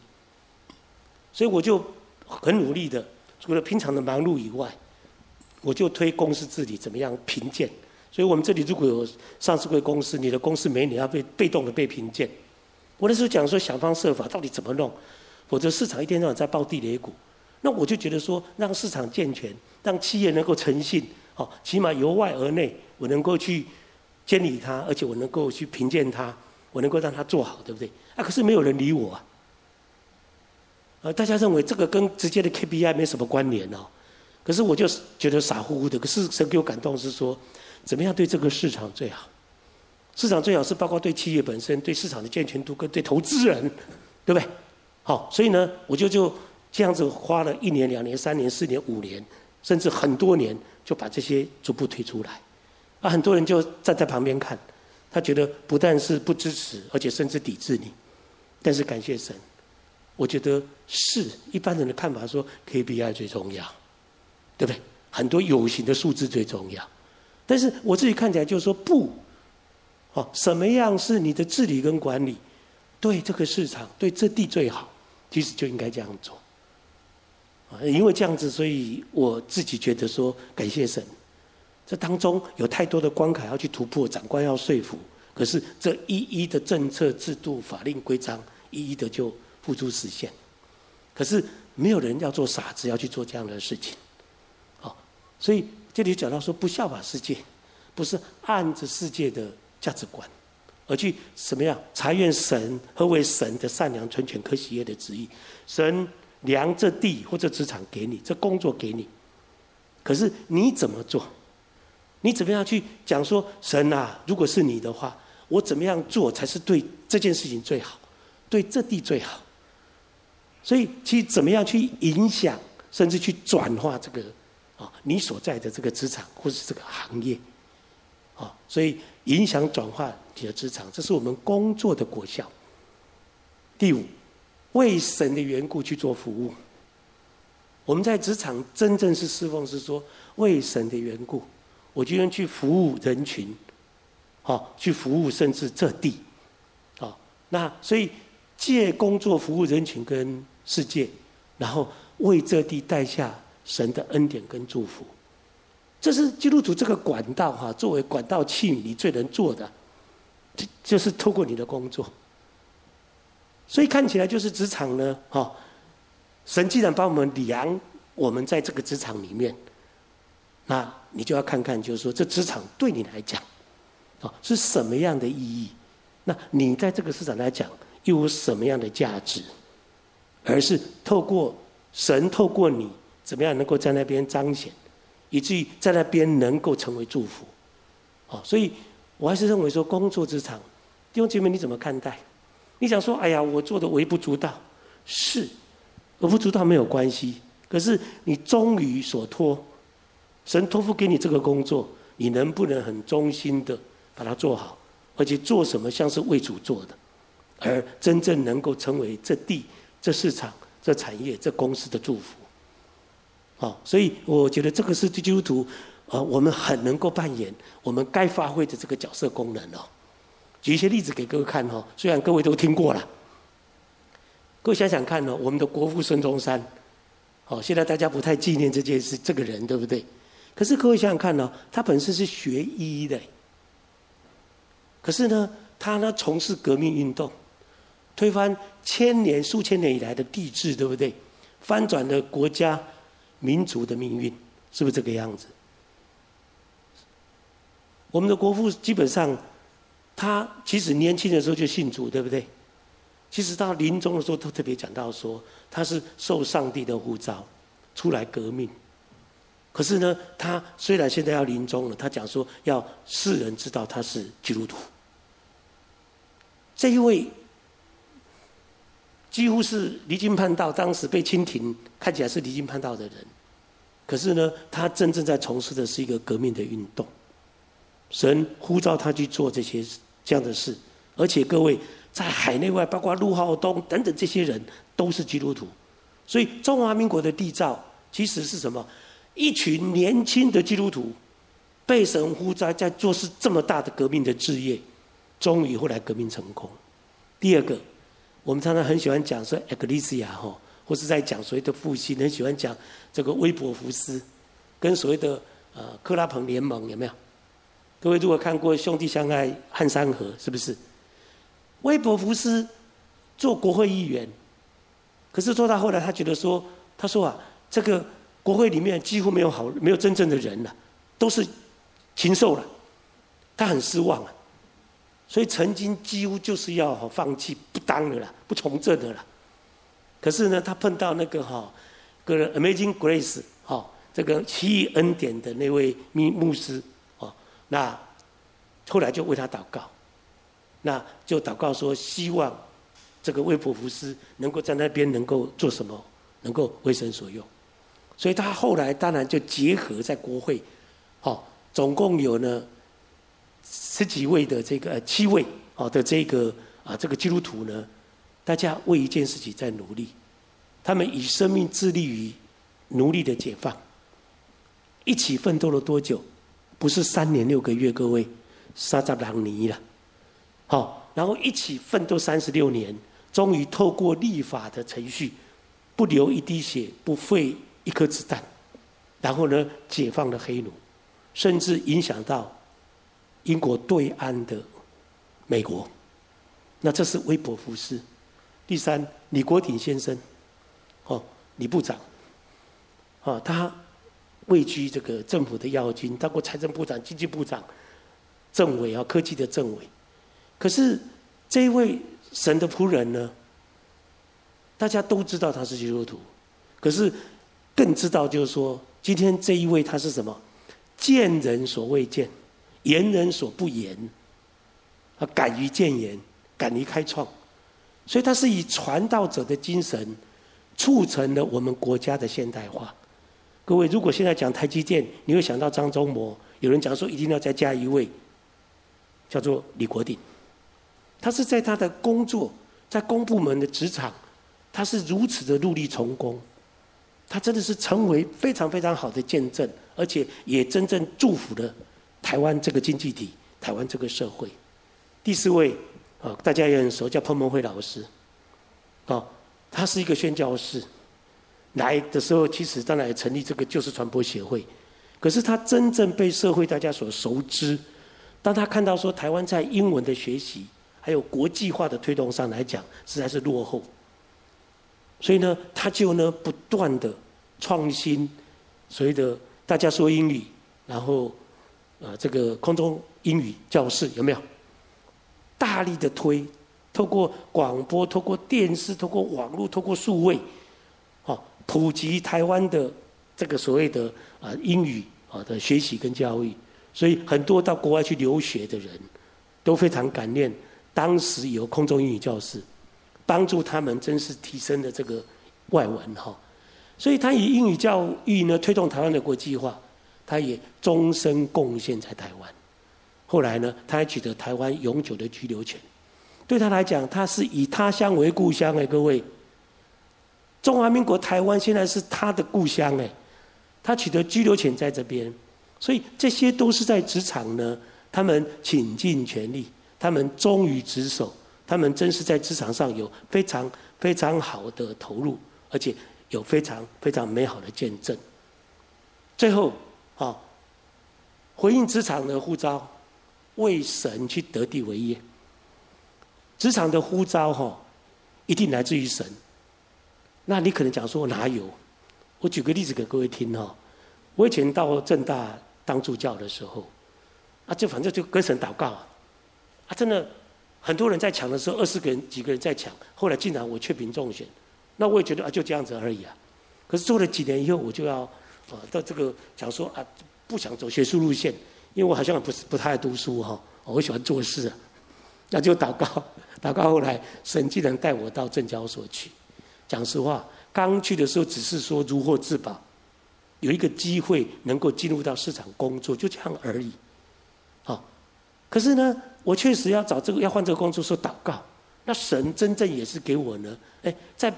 所以我就很努力的，除了平常的忙碌以外，我就推公司治理怎么样评鉴。所以我们这里如果有上市柜公司，你的公司每年要被被动的被评鉴。我那时候讲说，想方设法到底怎么弄，否则市场一天到晚在爆地雷股。那我就觉得说，让市场健全，让企业能够诚信，好，起码由外而内，我能够去监理它，而且我能够去评鉴它，我能够让它做好，对不对？啊，可是没有人理我啊。呃，大家认为这个跟直接的 KPI 没什么关联哦。可是我就觉得傻乎乎的。可是神给我感动是说，怎么样对这个市场最好？市场最好是包括对企业本身、对市场的健全度跟对投资人，对不对？好，所以呢，我就就这样子花了一年、两年、三年、四年、五年，甚至很多年，就把这些逐步推出来。啊，很多人就站在旁边看，他觉得不但是不支持，而且甚至抵制你。但是感谢神，我觉得是一般人的看法说 KPI 最重要，对不对？很多有形的数字最重要，但是我自己看起来就是说不。哦，什么样是你的治理跟管理，对这个市场、对这地最好，其实就应该这样做。啊，因为这样子，所以我自己觉得说，感谢神，这当中有太多的关卡要去突破，长官要说服，可是这一一的政策、制度、法令、规章，一一的就付诸实现。可是没有人要做傻子，要去做这样的事情。好，所以这里讲到说，不效法世界，不是按着世界的。价值观，而去什么样？查验神何为神的善良、纯全、可喜悦的旨意。神量这地或者职场给你，这工作给你，可是你怎么做？你怎么样去讲说神啊？如果是你的话，我怎么样做才是对这件事情最好，对这地最好？所以，其实怎么样去影响，甚至去转化这个啊，你所在的这个职场或是这个行业啊，所以。影响转化你的职场，这是我们工作的果效。第五，为神的缘故去做服务。我们在职场真正是侍奉，是说为神的缘故，我今天去服务人群，好，去服务甚至这地，好，那所以借工作服务人群跟世界，然后为这地带下神的恩典跟祝福。这是基督徒这个管道哈，作为管道器皿，你最能做的，就就是透过你的工作。所以看起来就是职场呢，哈，神既然把我们量，我们在这个职场里面，那你就要看看，就是说这职场对你来讲，啊，是什么样的意义？那你在这个市场来讲，又有什么样的价值？而是透过神透过你，怎么样能够在那边彰显，以至于在那边能够成为祝福。啊，所以我还是认为说，工作职场，弟兄姐妹你怎么看待？你想说，哎呀，我做的微不足道，是微不足道没有关系。可是你忠于所托，神托付给你这个工作，你能不能很忠心的把它做好，而且做什么像是为主做的，而真正能够成为这地、这市场、这产业、这公司的祝福。好，所以我觉得这个是基督徒，呃，我们很能够扮演我们该发挥的这个角色功能哦。举一些例子给各位看哈，虽然各位都听过了，各位想想看呢，我们的国父孙中山，好，现在大家不太纪念这件事，这个人对不对？可是各位想想看呢，他本身是学医的，可是呢，他呢从事革命运动，推翻千年、数千年以来的帝制，对不对？翻转了国家民族的命运，是不是这个样子？我们的国父基本上。他其实年轻的时候就信主，对不对？其实到临终的时候，都特别讲到说，他是受上帝的呼召出来革命。可是呢，他虽然现在要临终了，他讲说要世人知道他是基督徒。这一位几乎是离经叛道，当时被清廷看起来是离经叛道的人，可是呢，他真正在从事的是一个革命的运动。神呼召他去做这些。这样的事，而且各位在海内外，包括陆浩东等等这些人，都是基督徒。所以中华民国的缔造其实是什么？一群年轻的基督徒被神呼召，在做事这么大的革命的志业，终于后来革命成功。第二个，我们常常很喜欢讲说 Ecclesia 哈，或是在讲所谓的复兴，很喜欢讲这个威伯福斯跟所谓的呃克拉彭联盟有没有？各位如果看过《兄弟相爱撼山河》，是不是？威伯福斯做国会议员，可是做到后来，他觉得说，他说啊，这个国会里面几乎没有好，没有真正的人了，都是禽兽了，他很失望啊。所以曾经几乎就是要放弃不当的了，不从政的了。可是呢，他碰到那个哈，个 Amazing Grace 哈，这个奇异恩典的那位牧牧师。那后来就为他祷告，那就祷告说，希望这个威普福斯能够在那边能够做什么，能够为神所用。所以他后来当然就结合在国会，好，总共有呢十几位的这个七位哦的这个啊这个基督徒呢，大家为一件事情在努力，他们以生命致力于奴隶的解放，一起奋斗了多久？不是三年六个月，各位，三十六年了，好，然后一起奋斗三十六年，终于透过立法的程序，不流一滴血，不费一颗子弹，然后呢，解放了黑奴，甚至影响到英国对岸的美国。那这是威伯福斯。第三，李国鼎先生，哦，李部长，哦，他。位居这个政府的要津，当过财政部长、经济部长、政委啊，科技的政委。可是这一位神的仆人呢，大家都知道他是基督徒，可是更知道就是说，今天这一位他是什么？见人所未见，言人所不言。他敢于谏言，敢于开创，所以他是以传道者的精神，促成了我们国家的现代化。各位，如果现在讲台积电，你会想到张忠谋。有人讲说一定要再加一位，叫做李国鼎。他是在他的工作，在公部门的职场，他是如此的努力从功，他真的是成为非常非常好的见证，而且也真正祝福了台湾这个经济体，台湾这个社会。第四位啊，大家也很熟，叫彭蒙惠老师。啊，他是一个宣教士。来的时候，其实当然也成立这个就是传播协会，可是他真正被社会大家所熟知，当他看到说台湾在英文的学习还有国际化的推动上来讲，实在是落后。所以呢，他就呢不断的创新，所谓的大家说英语，然后啊这个空中英语教室有没有？大力的推，透过广播、透过电视、透过网络、透过数位，好普及台湾的这个所谓的啊英语啊的学习跟教育，所以很多到国外去留学的人都非常感念当时有空中英语教室，帮助他们真是提升了这个外文哈，所以他以英语教育呢推动台湾的国际化，他也终身贡献在台湾。后来呢，他还取得台湾永久的居留权。对他来讲，他是以他乡为故乡哎，各位，中华民国台湾现在是他的故乡哎，他取得居留权在这边，所以这些都是在职场呢，他们倾尽全力，他们忠于职守，他们真是在职场上有非常非常好的投入，而且有非常非常美好的见证。最后，回应职场的呼召。为神去得地为业，职场的呼召哈，一定来自于神。那你可能讲说哪有？我举个例子给各位听哈。我以前到政大当助教的时候，啊，就反正就跟神祷告啊，啊，真的很多人在抢的时候，二十个人几个人在抢，后来竟然我却凭中选，那我也觉得啊，就这样子而已啊。可是做了几年以后，我就要啊，到这个讲说啊，不想走学术路线。因为我好像不是不太爱读书哈，我喜欢做事啊，那就祷告，祷告后来神竟然带我到证交所去。讲实话，刚去的时候只是说如获至宝，有一个机会能够进入到市场工作，就这样而已。好，可是呢，我确实要找这个要换这个工作，说祷告，那神真正也是给我呢，哎，在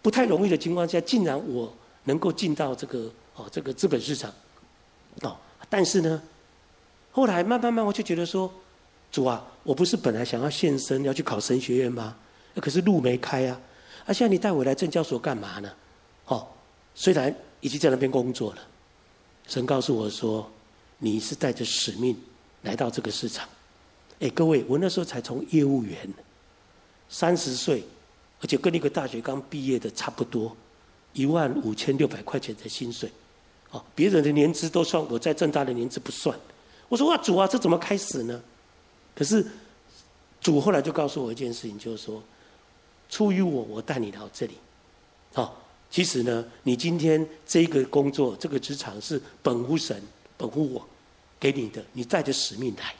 不太容易的情况下，竟然我能够进到这个哦这个资本市场，哦，但是呢。后来慢慢慢，我就觉得说，主啊，我不是本来想要献身要去考神学院吗？可是路没开啊！啊，现在你带我来证交所干嘛呢？哦，虽然已经在那边工作了，神告诉我说，你是带着使命来到这个市场。哎，各位，我那时候才从业务员，三十岁，而且跟那个大学刚毕业的差不多，一万五千六百块钱的薪水。哦，别人的年资都算，我在正大的年资不算。我说哇，主啊，这怎么开始呢？可是主后来就告诉我一件事情，就是说，出于我，我带你到这里。好，其实呢，你今天这个工作，这个职场是本乎神，本乎我给你的，你带着使命来。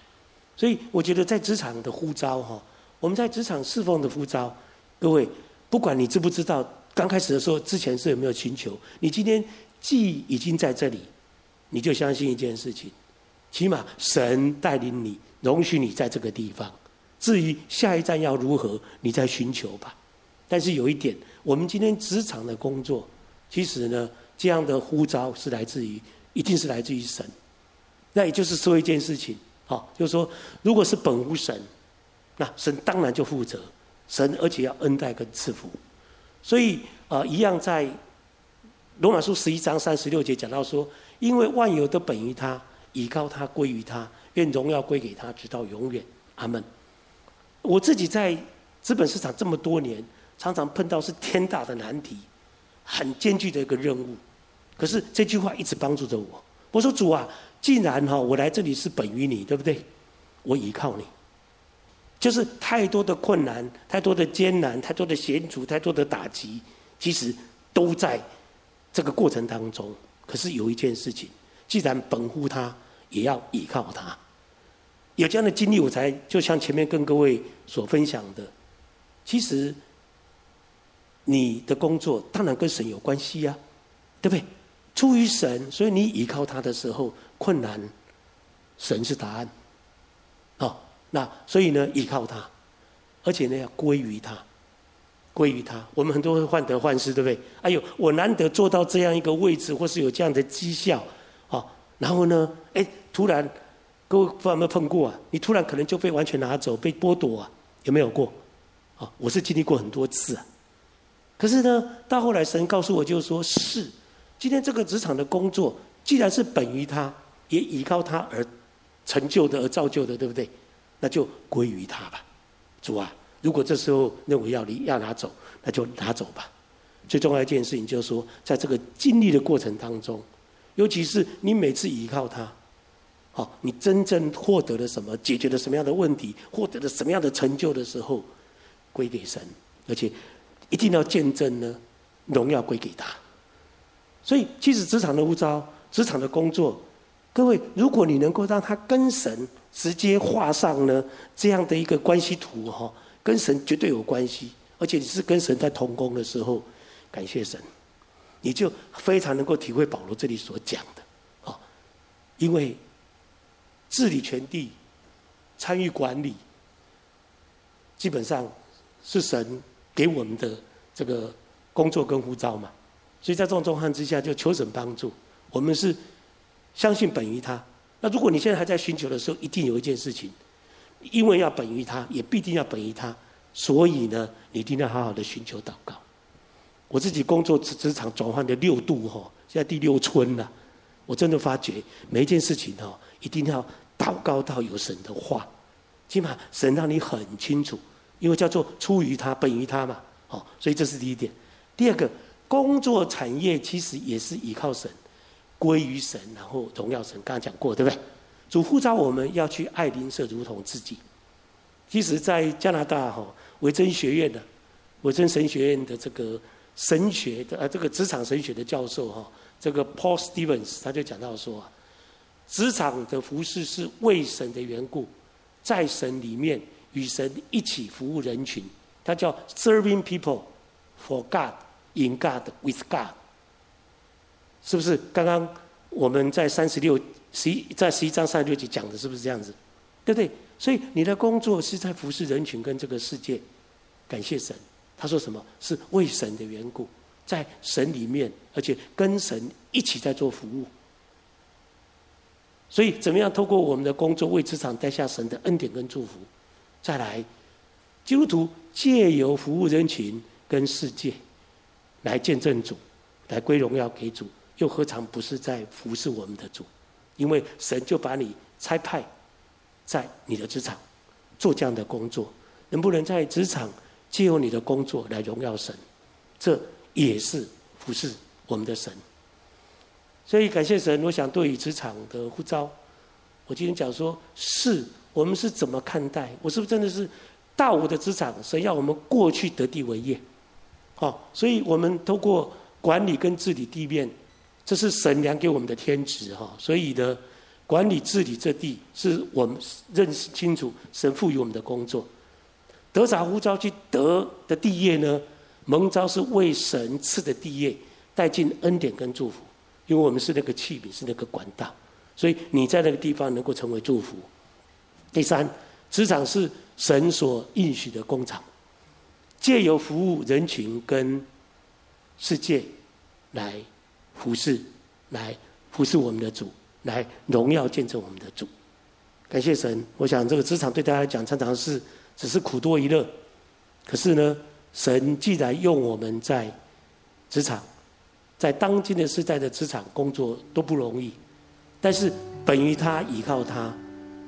所以我觉得在职场的呼召哈，我们在职场侍奉的呼召，各位，不管你知不知道，刚开始的时候之前是有没有寻求，你今天既已经在这里，你就相信一件事情。起码神带领你，容许你在这个地方。至于下一站要如何，你再寻求吧。但是有一点，我们今天职场的工作，其实呢，这样的呼召是来自于，一定是来自于神。那也就是说一件事情，好，就是说，如果是本无神，那神当然就负责，神而且要恩待跟赐福。所以啊、呃，一样在罗马书十一章三十六节讲到说，因为万有都本于他。倚靠他，归于他，愿荣耀归给他，直到永远。阿门。我自己在资本市场这么多年，常常碰到是天大的难题，很艰巨的一个任务。可是这句话一直帮助着我。我说主啊，既然哈我来这里是本于你，对不对？我依靠你。就是太多的困难，太多的艰难，太多的险阻，太多的打击，其实都在这个过程当中。可是有一件事情。既然本乎他，也要倚靠他。有这样的经历，我才就像前面跟各位所分享的，其实你的工作当然跟神有关系呀，对不对？出于神，所以你倚靠他的时候，困难，神是答案。哦，那所以呢，倚靠他，而且呢，要归于他，归于他。我们很多会患得患失，对不对？哎呦，我难得做到这样一个位置，或是有这样的绩效。然后呢？哎，突然，各位不知道有没有碰过啊？你突然可能就被完全拿走，被剥夺啊？有没有过？啊，我是经历过很多次啊。可是呢，到后来神告诉我，就是说是，今天这个职场的工作既然是本于他，也依靠他而成就的、而造就的，对不对？那就归于他吧。主啊，如果这时候认为要离、要拿走，那就拿走吧。最重要一件事情就是说，在这个经历的过程当中，尤其是你每次依靠他，好，你真正获得了什么，解决了什么样的问题，获得了什么样的成就的时候，归给神，而且一定要见证呢，荣耀归给他。所以，其实职场的呼召、职场的工作，各位，如果你能够让他跟神直接画上呢这样的一个关系图哈，跟神绝对有关系，而且你是跟神在同工的时候。感谢神，你就非常能够体会保罗这里所讲的，啊，因为治理全地、参与管理，基本上是神给我们的这个工作跟护照嘛。所以在这种状况之下，就求神帮助。我们是相信本于他。那如果你现在还在寻求的时候，一定有一件事情，因为要本于他，也必定要本于他，所以呢，你一定要好好的寻求祷告。我自己工作职职场转换的六度哈，现在第六春了。我真的发觉每一件事情哈，一定要祷告到有神的话，起码神让你很清楚，因为叫做出于他，本于他嘛。好，所以这是第一点。第二个，工作产业其实也是依靠神，归于神，然后荣耀神。刚刚讲过，对不对？主呼召我们要去爱邻舍如同自己。其实，在加拿大哈维珍学院的维珍神学院的这个。神学的呃，这个职场神学的教授哈，这个 Paul Stevens 他就讲到说啊，职场的服事是为神的缘故，在神里面与神一起服务人群，他叫 Serving people for God in God with God，是不是？刚刚我们在三十六十一在十一章三十六节讲的是不是这样子？对不对？所以你的工作是在服侍人群跟这个世界，感谢神。他说什么？是为神的缘故，在神里面，而且跟神一起在做服务。所以，怎么样透过我们的工作为职场带下神的恩典跟祝福？再来，基督徒借由服务人群跟世界，来见证主，来归荣耀给主，又何尝不是在服侍我们的主？因为神就把你差派在你的职场做这样的工作，能不能在职场？借由你的工作来荣耀神，这也是服侍我们的神。所以感谢神，我想对于职场的呼召，我今天讲说，是我们是怎么看待？我是不是真的是到我的职场，神要我们过去得地为业？好，所以我们透过管理跟治理地面，这是神量给我们的天职哈。所以呢，管理治理这地，是我们认识清楚神赋予我们的工作。得着呼召去得的地业呢？蒙召是为神赐的地业，带进恩典跟祝福。因为我们是那个器皿，是那个管道，所以你在那个地方能够成为祝福。第三，职场是神所应许的工厂，借由服务人群跟世界来服侍，来服侍我们的主，来荣耀见证我们的主。感谢神，我想这个职场对大家来讲，常常是。只是苦多一乐，可是呢，神既然用我们在职场，在当今的时代的职场工作都不容易，但是本于他，依靠他，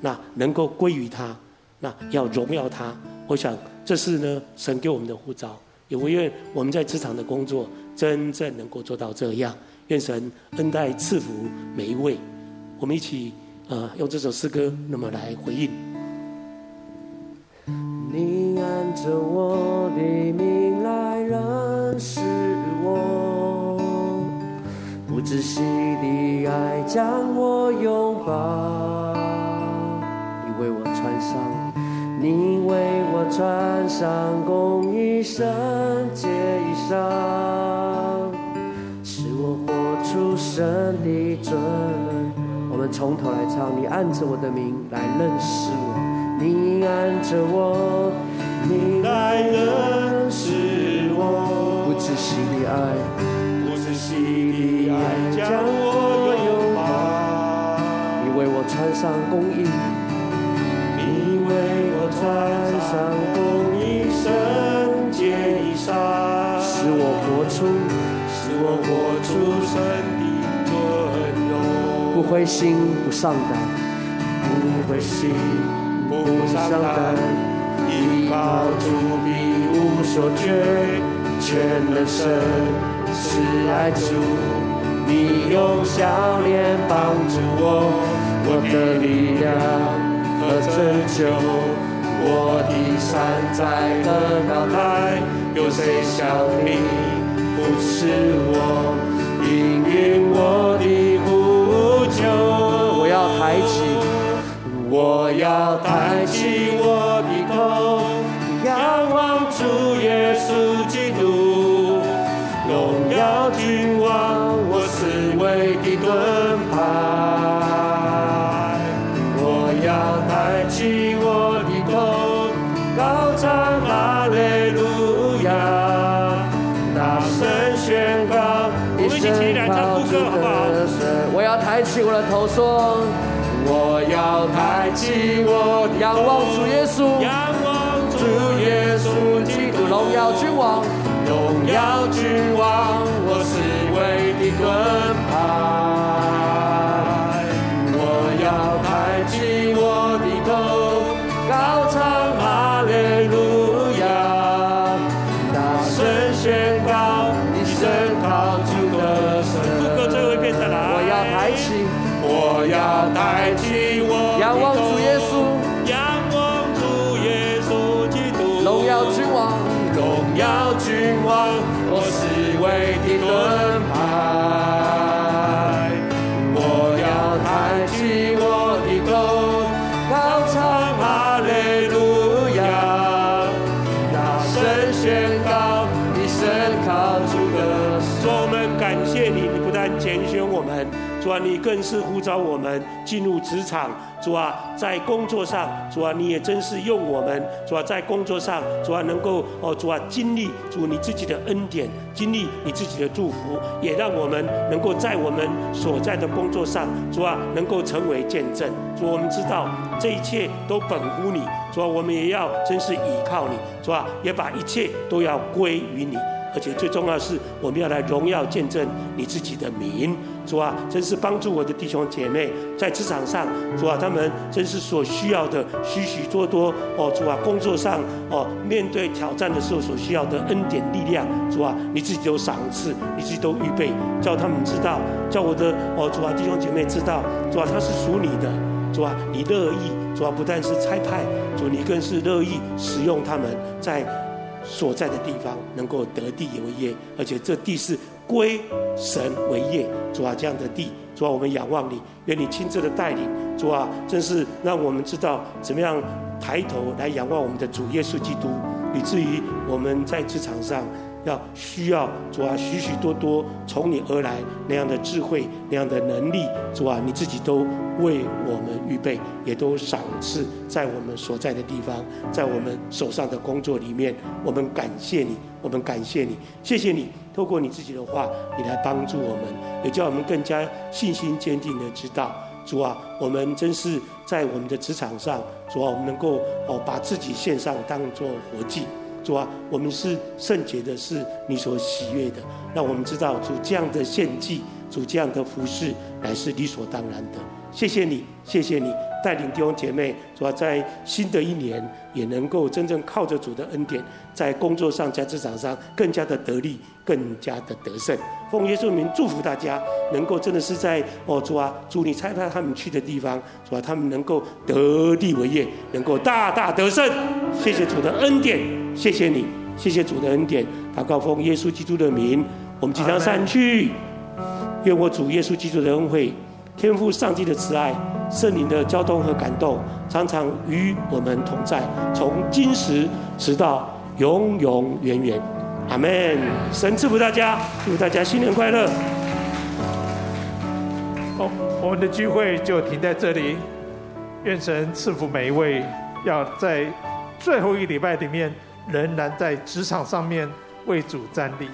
那能够归于他，那要荣耀他。我想这是呢，神给我们的护照，也我愿我们在职场的工作真正能够做到这样。愿神恩待赐福每一位，我们一起啊、呃，用这首诗歌那么来回应。你按着我的名来认识我，不止息的爱将我拥抱。你为我穿上，你为我穿上公义圣洁衣裳，神的尊。我们从头来唱，你按着我的名来认识我。你按着我，你来认识我，不止息的爱，不止息的爱将我拥抱。你为我穿上公义，你为我穿上公义圣洁衣裳，使我活出，使我活出神。灰心不丧胆，不灰心不丧胆，依靠主必无所缺，全能神是爱主，你用笑脸帮助我，我的力量和拯救，我的山在何高台，有谁像你扶持我，应允我的？抬起，我要抬起我的头，仰望主耶稣基督，荣耀君王，我思维的盾牌。我要抬起我的头，高唱哈利路亚，大声宣告，一起起来唱副歌好不好？我要抬起我的头说，我要抬起我的仰望主耶稣，仰望主耶稣基督，荣耀君王，荣耀君王，我思维的盾牌。更是呼召我们进入职场。主啊，在工作上，主啊，你也真是用我们。主啊，在工作上，主啊，能够哦，主啊，经历主你自己的恩典，经历你自己的祝福，也让我们能够在我们所在的工作上，主啊，能够成为见证。主，我们知道这一切都本乎你。主啊，我们也要真是倚靠你。主啊，也把一切都要归于你。而且最重要的是，我们要来荣耀见证你自己的名。主啊，真是帮助我的弟兄姐妹在职场上，主啊，他们真是所需要的许许多多哦，主啊，工作上哦，面对挑战的时候所需要的恩典力量，主啊，你自己都赏赐，你自己都预备，叫他们知道，叫我的哦，主啊，弟兄姐妹知道，主啊，他是属你的，主啊，你乐意，主啊，不但是差派，主你更是乐意使用他们在。所在的地方能够得地为业，而且这地是归神为业。主啊，这样的地，主啊，我们仰望你，愿你亲自的带领。主啊，真是让我们知道怎么样抬头来仰望我们的主耶稣基督，以至于我们在职场上要需要主啊许许多多从你而来那样的智慧、那样的能力。主啊，你自己都为我们预备，也都赏赐在我们所在的地方，在我们手上的工作里面。我们感谢你，我们感谢你，谢谢你。透过你自己的话，你来帮助我们，也叫我们更加信心坚定的知道，主啊，我们真是在我们的职场上，主啊，我们能够哦把自己献上当做活祭，主啊，我们是圣洁的，是你所喜悦的。让我们知道，主这样的献祭，主这样的服侍，乃是理所当然的。谢谢你，谢谢你带领弟兄姐妹，主要在新的一年也能够真正靠着主的恩典，在工作上、在职场上更加的得力，更加的得胜。奉耶稣名祝福大家，能够真的是在哦主啊，主你差派他们去的地方，主啊，他们能够得地为业，能够大大得胜。谢谢主的恩典，谢谢你，谢谢主的恩典。祷告奉耶稣基督的名，我们即将散去。愿我主耶稣基督的恩惠。天父上帝的慈爱、圣灵的交通和感动，常常与我们同在，从今时直到永永远远。阿门。神赐福大家，祝大家新年快乐。好，我们的聚会就停在这里。愿神赐福每一位，要在最后一个礼拜里面，仍然在职场上面为主站立。